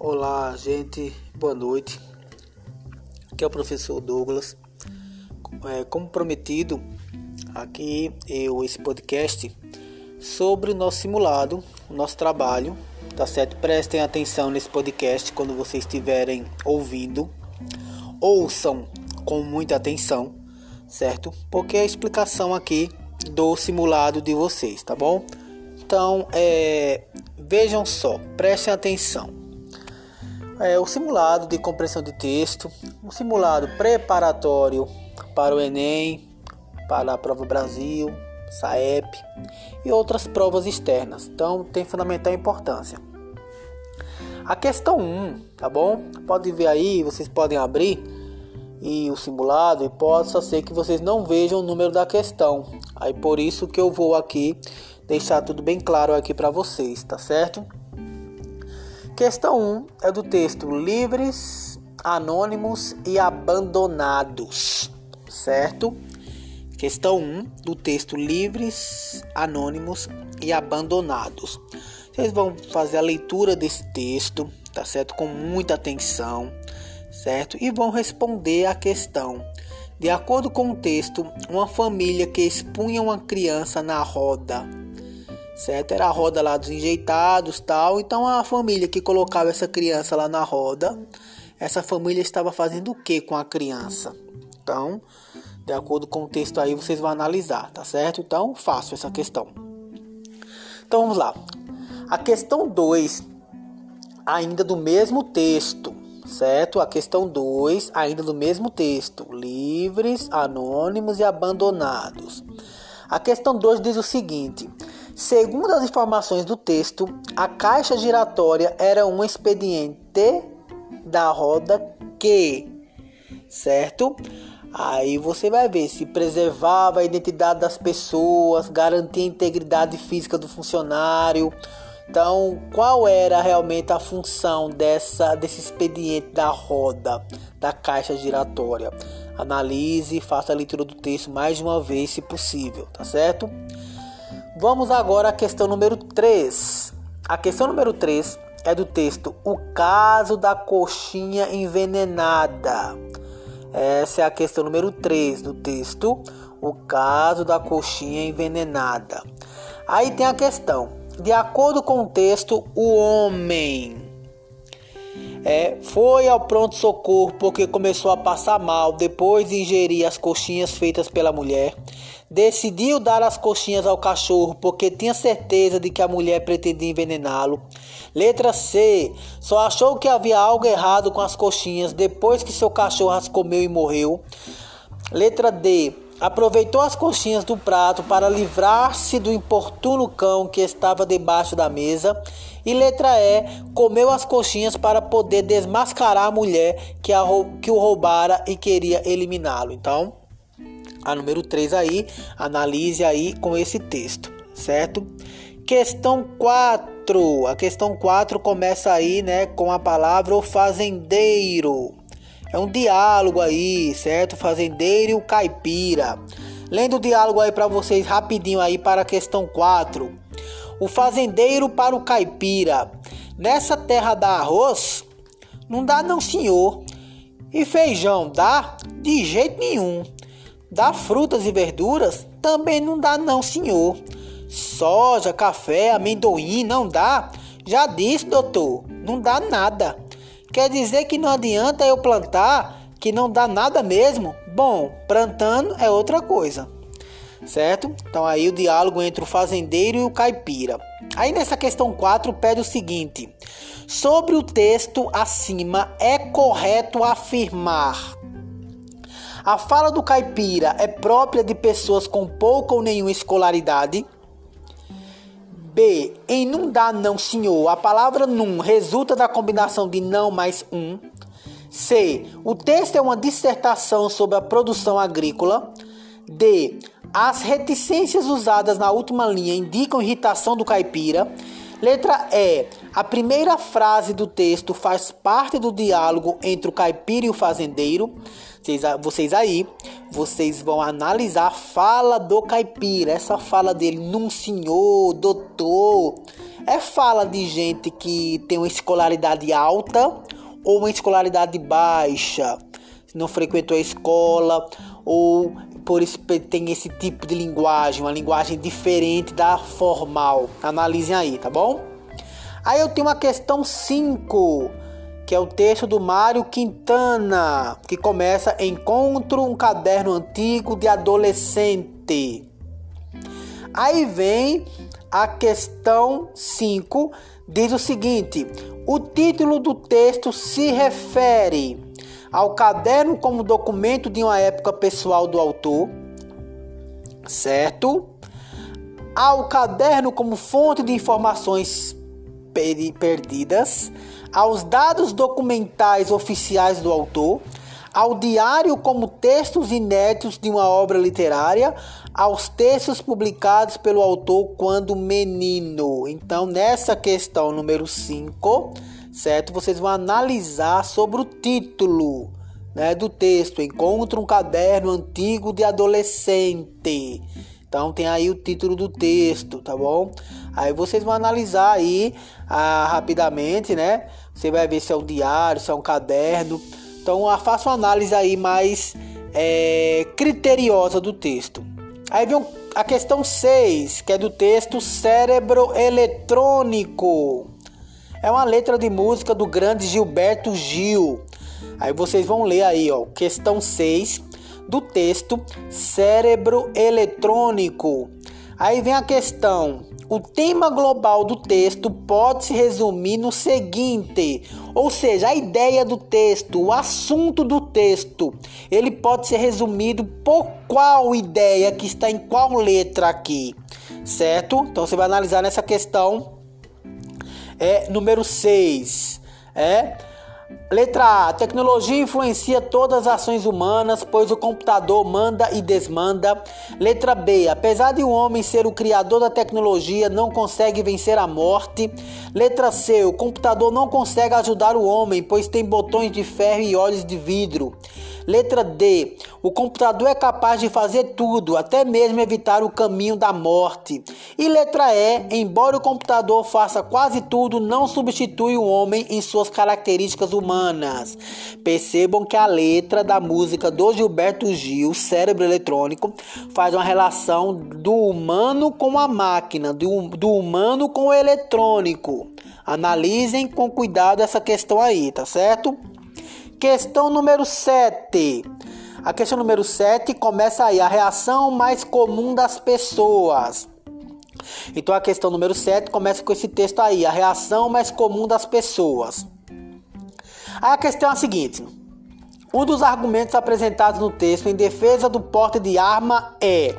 Olá, gente, boa noite. Aqui é o professor Douglas. É, como prometido, aqui eu esse podcast sobre o nosso simulado, o nosso trabalho, tá certo? Prestem atenção nesse podcast quando vocês estiverem ouvindo. Ouçam com muita atenção, certo? Porque é a explicação aqui do simulado de vocês, tá bom? Então, é, vejam só, prestem atenção é, o simulado de compreensão de texto, um simulado preparatório para o Enem, para a prova Brasil, SAEP e outras provas externas. Então tem fundamental importância. A questão 1, tá bom? Pode ver aí, vocês podem abrir e o simulado e pode ser que vocês não vejam o número da questão. Aí por isso que eu vou aqui deixar tudo bem claro aqui para vocês, tá certo? Questão 1 é do texto Livres, Anônimos e Abandonados, certo? Questão 1 do texto Livres, Anônimos e Abandonados. Vocês vão fazer a leitura desse texto, tá certo? Com muita atenção, certo? E vão responder a questão. De acordo com o texto, uma família que expunha uma criança na roda certo? Era a roda lá dos enjeitados, tal. Então a família que colocava essa criança lá na roda, essa família estava fazendo o que com a criança? Então, de acordo com o texto aí, vocês vão analisar, tá certo? Então, fácil essa questão. Então, vamos lá. A questão 2, ainda do mesmo texto, certo? A questão 2, ainda do mesmo texto: livres, anônimos e abandonados. A questão 2 diz o seguinte: Segundo as informações do texto, a caixa giratória era um expediente da roda que, certo? Aí você vai ver se preservava a identidade das pessoas, garantia a integridade física do funcionário. Então, qual era realmente a função dessa desse expediente da roda, da caixa giratória? Analise, faça a leitura do texto mais de uma vez, se possível, tá certo? Vamos agora à questão número 3. A questão número 3 é do texto O caso da coxinha envenenada. Essa é a questão número 3 do texto O caso da coxinha envenenada. Aí tem a questão: de acordo com o texto, o homem é, foi ao pronto-socorro porque começou a passar mal depois de ingerir as coxinhas feitas pela mulher. Decidiu dar as coxinhas ao cachorro porque tinha certeza de que a mulher pretendia envenená-lo. Letra C. Só achou que havia algo errado com as coxinhas depois que seu cachorro as comeu e morreu. Letra D. Aproveitou as coxinhas do prato para livrar-se do importuno cão que estava debaixo da mesa. E letra E, comeu as coxinhas para poder desmascarar a mulher que, a, que o roubara e queria eliminá-lo. Então, a número 3 aí, analise aí com esse texto, certo? Questão 4. A questão 4 começa aí, né, com a palavra o fazendeiro. É um diálogo aí, certo? Fazendeiro e o caipira. Lendo o diálogo aí para vocês rapidinho aí para a questão 4. O fazendeiro para o caipira. Nessa terra dá arroz? Não dá não, senhor. E feijão dá? De jeito nenhum. Dá frutas e verduras? Também não dá não, senhor. Soja, café, amendoim não dá? Já disse, doutor, não dá nada. Quer dizer que não adianta eu plantar, que não dá nada mesmo? Bom, plantando é outra coisa. Certo? Então aí o diálogo entre o fazendeiro e o caipira. Aí nessa questão 4 pede o seguinte: Sobre o texto acima é correto afirmar a fala do caipira é própria de pessoas com pouca ou nenhuma escolaridade? B. Em não dá não, senhor. A palavra num resulta da combinação de não mais um. C. O texto é uma dissertação sobre a produção agrícola. D. As reticências usadas na última linha indicam irritação do caipira. Letra E. A primeira frase do texto faz parte do diálogo entre o caipira e o fazendeiro. Vocês, vocês aí, vocês vão analisar a fala do caipira. Essa fala dele, num senhor, doutor, é fala de gente que tem uma escolaridade alta ou uma escolaridade baixa, não frequentou a escola ou por isso tem esse tipo de linguagem, uma linguagem diferente da formal. Analisem aí, tá bom? Aí eu tenho uma questão 5, que é o texto do Mário Quintana, que começa Encontro um caderno antigo de adolescente. Aí vem a questão 5, diz o seguinte: o título do texto se refere ao caderno como documento de uma época pessoal do autor, certo? Ao caderno como fonte de informações perdidas, aos dados documentais oficiais do autor, ao diário como textos inéditos de uma obra literária, aos textos publicados pelo autor quando menino. Então, nessa questão número 5, certo? Vocês vão analisar sobre o título né, do texto. Encontra um caderno antigo de adolescente. Então tem aí o título do texto, tá bom? Aí vocês vão analisar aí ah, rapidamente, né? Você vai ver se é um diário, se é um caderno. Então ah, faça uma análise aí mais é, criteriosa do texto. Aí vem a questão 6, que é do texto Cérebro Eletrônico. É uma letra de música do grande Gilberto Gil. Aí vocês vão ler aí, ó, questão 6 do texto Cérebro Eletrônico. Aí vem a questão: o tema global do texto pode se resumir no seguinte, ou seja, a ideia do texto, o assunto do texto, ele pode ser resumido por qual ideia que está em qual letra aqui, certo? Então você vai analisar nessa questão é número 6. É? Letra A. Tecnologia influencia todas as ações humanas, pois o computador manda e desmanda. Letra B. Apesar de o homem ser o criador da tecnologia, não consegue vencer a morte. Letra C. O computador não consegue ajudar o homem, pois tem botões de ferro e olhos de vidro. Letra D. O computador é capaz de fazer tudo, até mesmo evitar o caminho da morte. E letra E. Embora o computador faça quase tudo, não substitui o homem em suas características humanas. Percebam que a letra da música do Gilberto Gil, Cérebro Eletrônico, faz uma relação do humano com a máquina, do, do humano com o eletrônico. Analisem com cuidado essa questão aí, tá certo? Questão número 7. A questão número 7 começa aí, a reação mais comum das pessoas. Então a questão número 7 começa com esse texto aí, a reação mais comum das pessoas. A questão é a seguinte: um dos argumentos apresentados no texto em defesa do porte de arma é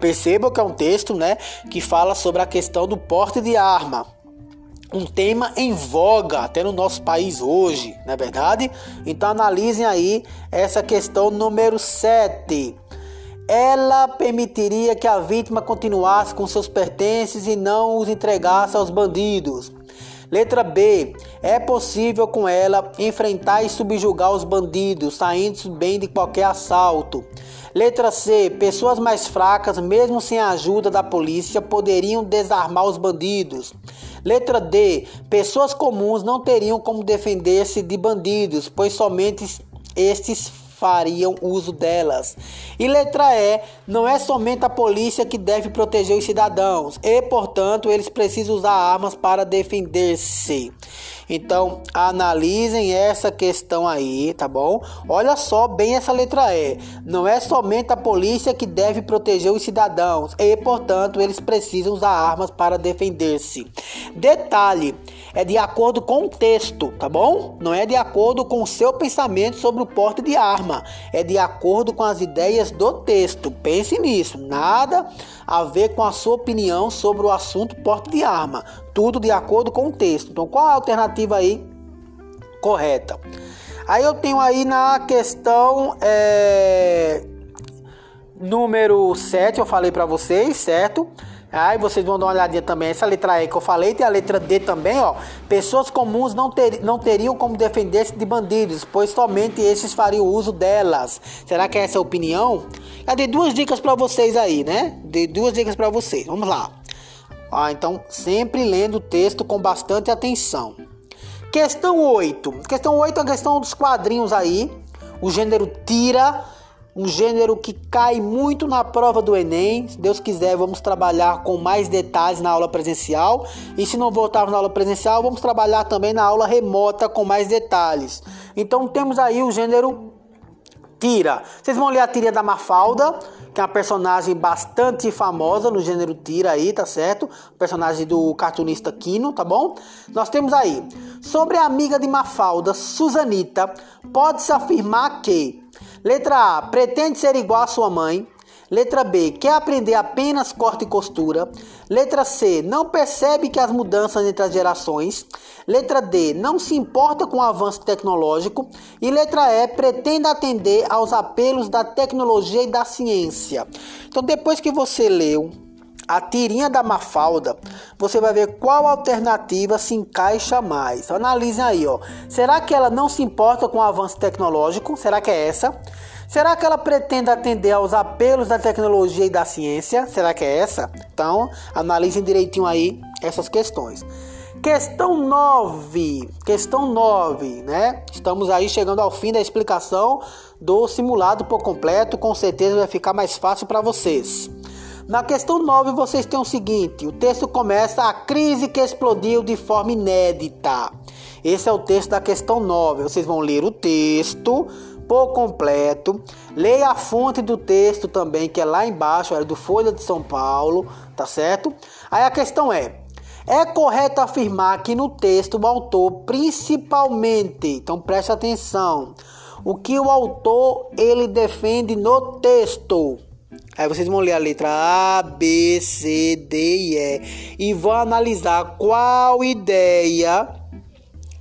Perceba que é um texto, né, que fala sobre a questão do porte de arma um tema em voga até no nosso país hoje, não é verdade? Então analisem aí essa questão número 7. Ela permitiria que a vítima continuasse com seus pertences e não os entregasse aos bandidos. Letra B. É possível com ela enfrentar e subjugar os bandidos, saindo bem de qualquer assalto. Letra C. Pessoas mais fracas, mesmo sem a ajuda da polícia, poderiam desarmar os bandidos. Letra D. Pessoas comuns não teriam como defender-se de bandidos, pois somente estes fariam uso delas. E letra E, não é somente a polícia que deve proteger os cidadãos, e portanto eles precisam usar armas para defender-se. Então, analisem essa questão aí, tá bom? Olha só bem essa letra E. Não é somente a polícia que deve proteger os cidadãos e, portanto, eles precisam usar armas para defender-se. Detalhe: é de acordo com o texto, tá bom? Não é de acordo com o seu pensamento sobre o porte de arma, é de acordo com as ideias do texto. Pense nisso. Nada a ver com a sua opinião sobre o assunto porte de arma. Tudo de acordo com o texto. Então, qual a alternativa aí correta? Aí eu tenho aí na questão é, número 7, eu falei para vocês, certo? Aí vocês vão dar uma olhadinha também. Essa letra E que eu falei, tem a letra D também, ó. Pessoas comuns não, ter, não teriam como defender-se de bandidos, pois somente esses fariam uso delas. Será que é essa a opinião? Eu dei duas dicas para vocês aí, né? Dei duas dicas para vocês. Vamos lá. Ah, então, sempre lendo o texto com bastante atenção. Questão 8. Questão 8 é a questão dos quadrinhos aí. O gênero tira um gênero que cai muito na prova do Enem. Se Deus quiser, vamos trabalhar com mais detalhes na aula presencial. E se não voltarmos na aula presencial, vamos trabalhar também na aula remota com mais detalhes. Então temos aí o gênero tira. Vocês vão ler a tira da Mafalda, que é uma personagem bastante famosa no gênero tira aí, tá certo? Personagem do cartunista Quino, tá bom? Nós temos aí sobre a amiga de Mafalda, Susanita, pode-se afirmar que Letra A. Pretende ser igual à sua mãe. Letra B. Quer aprender apenas corte e costura. Letra C. Não percebe que as mudanças entre as gerações. Letra D. Não se importa com o avanço tecnológico. E letra E. Pretende atender aos apelos da tecnologia e da ciência. Então, depois que você leu a tirinha da Mafalda, você vai ver qual alternativa se encaixa mais. Analisem aí, ó. Será que ela não se importa com o avanço tecnológico? Será que é essa? Será que ela pretende atender aos apelos da tecnologia e da ciência? Será que é essa? Então, analisem direitinho aí essas questões. Questão 9. Questão 9, né? Estamos aí chegando ao fim da explicação do simulado por completo. Com certeza vai ficar mais fácil para vocês. Na questão 9, vocês têm o seguinte: o texto começa a crise que explodiu de forma inédita. Esse é o texto da questão 9. Vocês vão ler o texto por completo. Leia a fonte do texto também, que é lá embaixo, é do Folha de São Paulo, tá certo? Aí a questão é: é correto afirmar que no texto o autor principalmente, então preste atenção, o que o autor ele defende no texto Aí vocês vão ler a letra A, B, C, D e E e vão analisar qual ideia,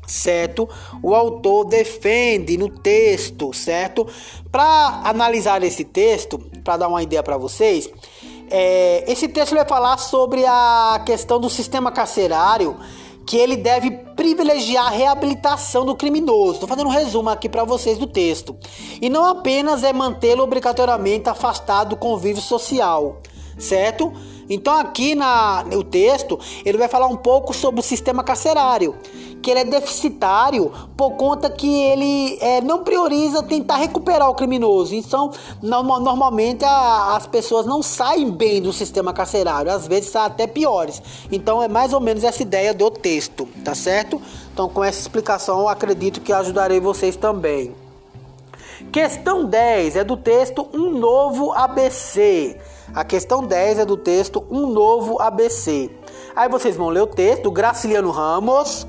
certo? O autor defende no texto, certo? Para analisar esse texto, para dar uma ideia para vocês, é, esse texto vai falar sobre a questão do sistema carcerário que ele deve privilegiar a reabilitação do criminoso. Estou fazendo um resumo aqui para vocês do texto. E não apenas é mantê-lo obrigatoriamente afastado do convívio social, certo? Então aqui na, no texto ele vai falar um pouco sobre o sistema carcerário, que ele é deficitário por conta que ele é, não prioriza tentar recuperar o criminoso. Então normalmente a, as pessoas não saem bem do sistema carcerário, às vezes saem até piores. Então é mais ou menos essa ideia do texto, tá certo? Então com essa explicação acredito que ajudarei vocês também. Questão 10 é do texto Um Novo ABC. A questão 10 é do texto Um Novo ABC. Aí vocês vão ler o texto, Graciliano Ramos.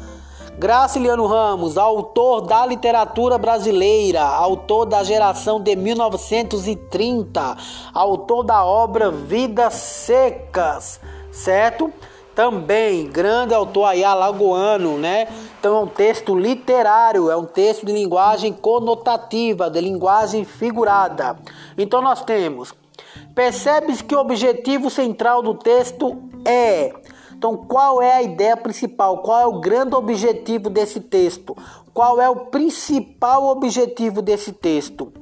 Graciliano Ramos, autor da literatura brasileira, autor da geração de 1930, autor da obra Vidas Secas, certo? Também grande autor aí alagoano, né? Então é um texto literário, é um texto de linguagem conotativa, de linguagem figurada. Então nós temos Percebes que o objetivo central do texto é. Então, qual é a ideia principal? Qual é o grande objetivo desse texto? Qual é o principal objetivo desse texto?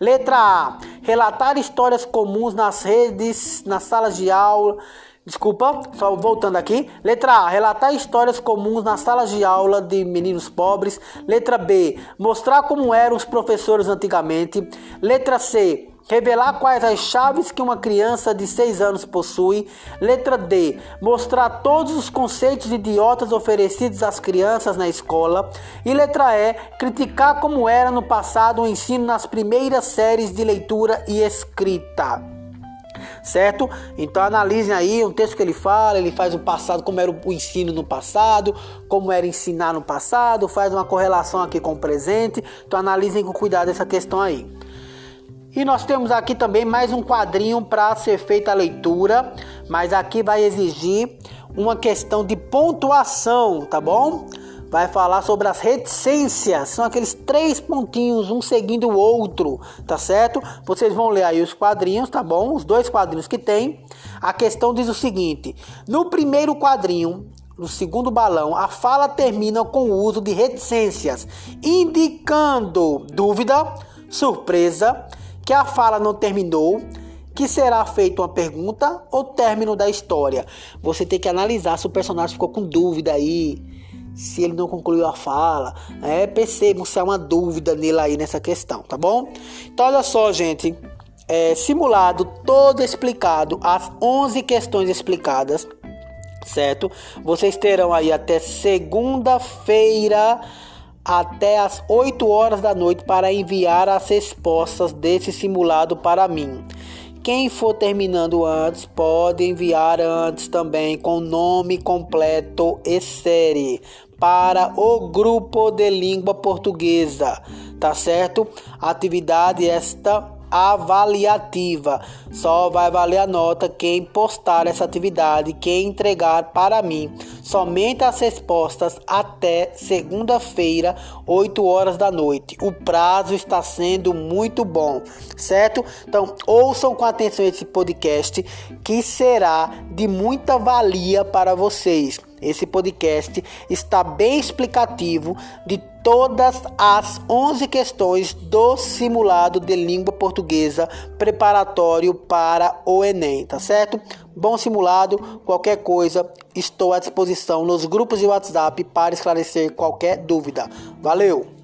Letra A: relatar histórias comuns nas redes, nas salas de aula. Desculpa, só voltando aqui. Letra A: relatar histórias comuns nas salas de aula de meninos pobres. Letra B: mostrar como eram os professores antigamente. Letra C: Revelar quais as chaves que uma criança de 6 anos possui. Letra D. Mostrar todos os conceitos idiotas oferecidos às crianças na escola. E letra E. Criticar como era no passado o ensino nas primeiras séries de leitura e escrita. Certo? Então analisem aí um texto que ele fala, ele faz o passado, como era o ensino no passado, como era ensinar no passado, faz uma correlação aqui com o presente. Então analisem com cuidado essa questão aí. E nós temos aqui também mais um quadrinho para ser feita a leitura, mas aqui vai exigir uma questão de pontuação, tá bom? vai falar sobre as reticências. São aqueles três pontinhos, um seguindo o outro, tá certo? Vocês vão ler aí os quadrinhos, tá bom? Os dois quadrinhos que tem. A questão diz o seguinte: no primeiro quadrinho, no segundo balão, a fala termina com o uso de reticências, indicando dúvida, surpresa, que a fala não terminou, que será feita uma pergunta ou término da história. Você tem que analisar se o personagem ficou com dúvida aí, se ele não concluiu a fala. É, percebam se há uma dúvida nele aí nessa questão, tá bom? Então, olha só, gente. É, simulado todo explicado, as 11 questões explicadas, certo? Vocês terão aí até segunda-feira até as 8 horas da noite para enviar as respostas desse simulado para mim. Quem for terminando antes pode enviar antes também com nome completo e série para o grupo de língua portuguesa, tá certo? Atividade esta avaliativa. Só vai valer a nota quem postar essa atividade, quem entregar para mim. Somente as respostas até segunda-feira, 8 horas da noite. O prazo está sendo muito bom, certo? Então, ouçam com atenção esse podcast que será de muita valia para vocês. Esse podcast está bem explicativo de todas as 11 questões do simulado de língua portuguesa preparatório para o Enem, tá certo? Bom simulado, qualquer coisa, estou à disposição nos grupos de WhatsApp para esclarecer qualquer dúvida. Valeu!